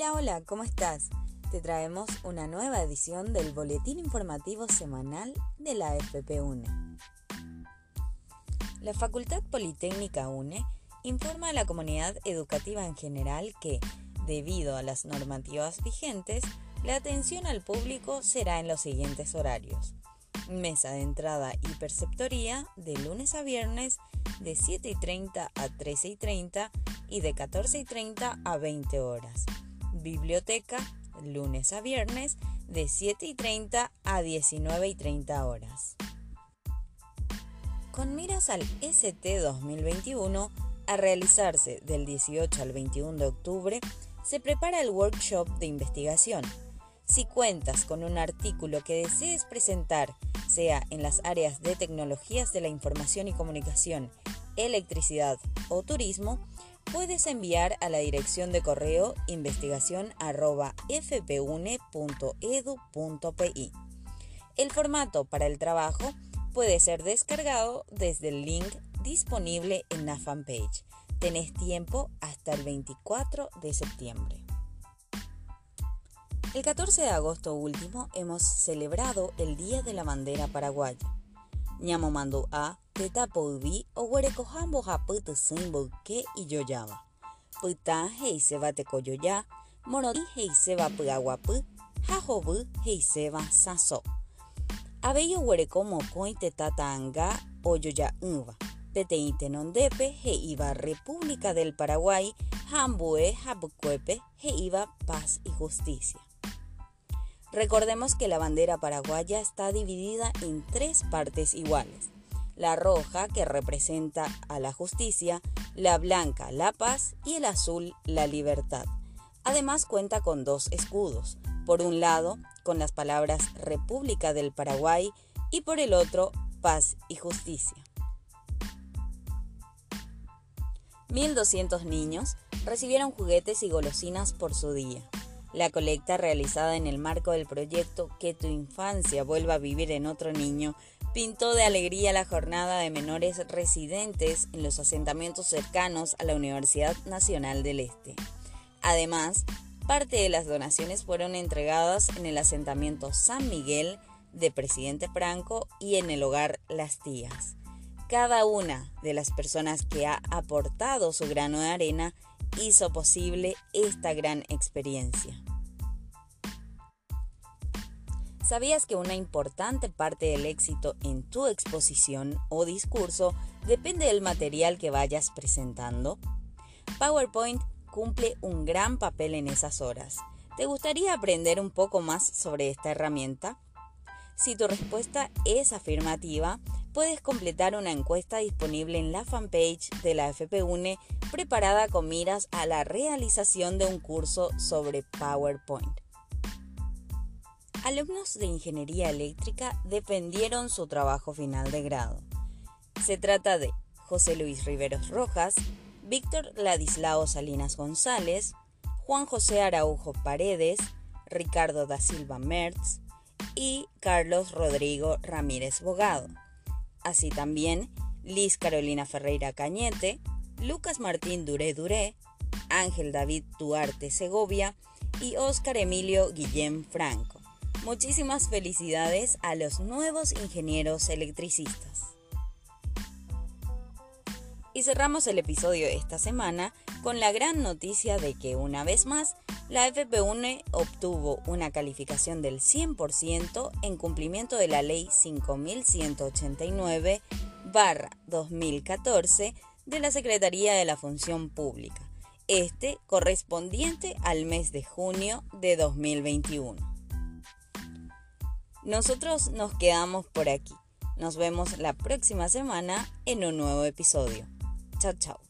Hola, hola, ¿cómo estás? Te traemos una nueva edición del Boletín Informativo Semanal de la FP UNE. La Facultad Politécnica UNE informa a la comunidad educativa en general que, debido a las normativas vigentes, la atención al público será en los siguientes horarios. Mesa de entrada y perceptoría de lunes a viernes de 7 y 30 a 13 y 30 y de 14 y 30 a 20 horas biblioteca lunes a viernes de 7 y 30 a 19 y 30 horas. Con miras al ST 2021, a realizarse del 18 al 21 de octubre, se prepara el workshop de investigación. Si cuentas con un artículo que desees presentar, sea en las áreas de tecnologías de la información y comunicación, electricidad o turismo, puedes enviar a la dirección de correo investigación.fpune.edu.pi. El formato para el trabajo puede ser descargado desde el link disponible en la fanpage. Tenés tiempo hasta el 24 de septiembre. El 14 de agosto último hemos celebrado el Día de la Bandera Paraguaya. Ñamo mandó a teta pouvi o huerekohambo hapyty symboyke ijojáva. Pytã heiséva tekojoja, morotĩ heiséva pyaguapy ha hovy heiséva sãso. Avei oguereko mokõi teta ta'ãnga ojoja'ỹva. Peteĩ tenondépe he'íva República del Paraguay ha ambue hapykuépe he'íva Paz y Justicia. Recordemos que la bandera paraguaya está dividida en tres partes iguales la roja que representa a la justicia, la blanca la paz y el azul la libertad. Además cuenta con dos escudos, por un lado con las palabras República del Paraguay y por el otro paz y justicia. 1.200 niños recibieron juguetes y golosinas por su día. La colecta realizada en el marco del proyecto Que tu infancia vuelva a vivir en otro niño pintó de alegría la jornada de menores residentes en los asentamientos cercanos a la Universidad Nacional del Este. Además, parte de las donaciones fueron entregadas en el asentamiento San Miguel de Presidente Franco y en el hogar Las Tías. Cada una de las personas que ha aportado su grano de arena hizo posible esta gran experiencia. ¿Sabías que una importante parte del éxito en tu exposición o discurso depende del material que vayas presentando? PowerPoint cumple un gran papel en esas horas. ¿Te gustaría aprender un poco más sobre esta herramienta? Si tu respuesta es afirmativa, puedes completar una encuesta disponible en la fanpage de la FPUNE preparada con miras a la realización de un curso sobre PowerPoint. Alumnos de Ingeniería Eléctrica defendieron su trabajo final de grado. Se trata de José Luis Riveros Rojas, Víctor Ladislao Salinas González, Juan José Araujo Paredes, Ricardo da Silva Mertz y Carlos Rodrigo Ramírez Bogado. Así también Liz Carolina Ferreira Cañete, Lucas Martín Duré Duré, Ángel David Duarte Segovia y Óscar Emilio Guillén Franco. Muchísimas felicidades a los nuevos ingenieros electricistas. Y cerramos el episodio de esta semana con la gran noticia de que una vez más la FP1 obtuvo una calificación del 100% en cumplimiento de la ley 5189 2014 de la Secretaría de la Función Pública, este correspondiente al mes de junio de 2021. Nosotros nos quedamos por aquí. Nos vemos la próxima semana en un nuevo episodio. Chao, chao.